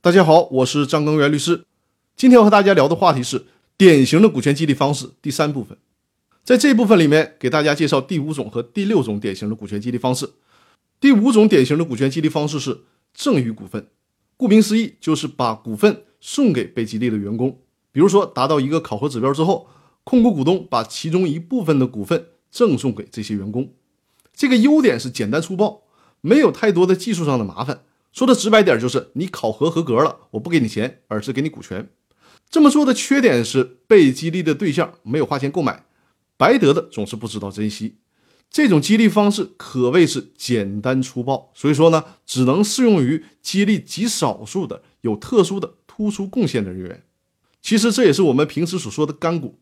大家好，我是张根源律师。今天要和大家聊的话题是典型的股权激励方式第三部分。在这一部分里面，给大家介绍第五种和第六种典型的股权激励方式。第五种典型的股权激励方式是赠与股份，顾名思义，就是把股份送给被激励的员工。比如说，达到一个考核指标之后，控股股东把其中一部分的股份赠送给这些员工。这个优点是简单粗暴，没有太多的技术上的麻烦。说的直白点，就是你考核合格了，我不给你钱，而是给你股权。这么做的缺点是被激励的对象没有花钱购买，白得的总是不知道珍惜。这种激励方式可谓是简单粗暴，所以说呢，只能适用于激励极少数的有特殊的突出贡献的人员。其实这也是我们平时所说的干股，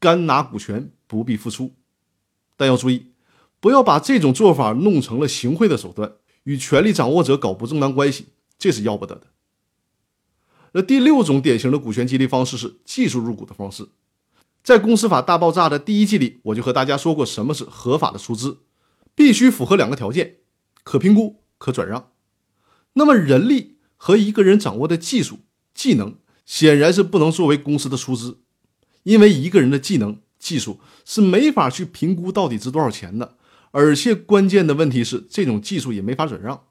干拿股权不必付出。但要注意，不要把这种做法弄成了行贿的手段。与权力掌握者搞不正当关系，这是要不得的。那第六种典型的股权激励方式是技术入股的方式。在《公司法大爆炸》的第一季里，我就和大家说过什么是合法的出资，必须符合两个条件：可评估、可转让。那么，人力和一个人掌握的技术技能，显然是不能作为公司的出资，因为一个人的技能技术是没法去评估到底值多少钱的。而且关键的问题是，这种技术也没法转让。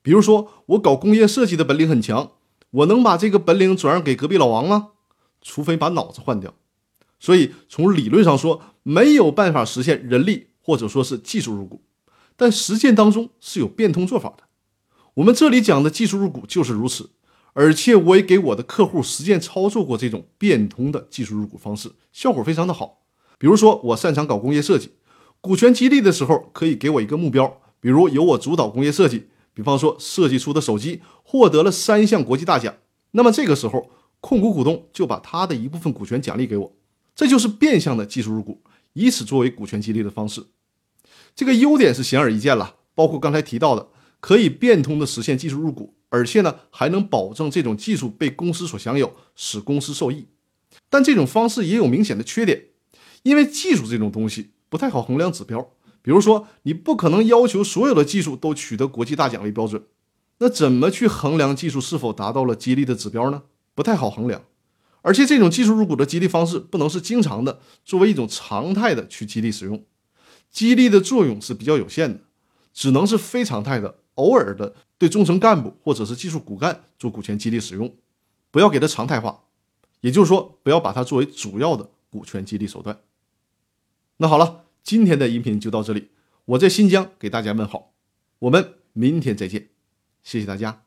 比如说，我搞工业设计的本领很强，我能把这个本领转让给隔壁老王吗？除非把脑子换掉。所以从理论上说，没有办法实现人力或者说是技术入股。但实践当中是有变通做法的。我们这里讲的技术入股就是如此。而且我也给我的客户实践操作过这种变通的技术入股方式，效果非常的好。比如说，我擅长搞工业设计。股权激励的时候，可以给我一个目标，比如由我主导工业设计，比方说设计出的手机获得了三项国际大奖，那么这个时候控股股东就把他的一部分股权奖励给我，这就是变相的技术入股，以此作为股权激励的方式。这个优点是显而易见了，包括刚才提到的，可以变通的实现技术入股，而且呢还能保证这种技术被公司所享有，使公司受益。但这种方式也有明显的缺点，因为技术这种东西。不太好衡量指标，比如说，你不可能要求所有的技术都取得国际大奖为标准，那怎么去衡量技术是否达到了激励的指标呢？不太好衡量。而且这种技术入股的激励方式不能是经常的，作为一种常态的去激励使用，激励的作用是比较有限的，只能是非常态的，偶尔的对中层干部或者是技术骨干做股权激励使用，不要给它常态化，也就是说，不要把它作为主要的股权激励手段。那好了。今天的音频就到这里，我在新疆给大家问好，我们明天再见，谢谢大家。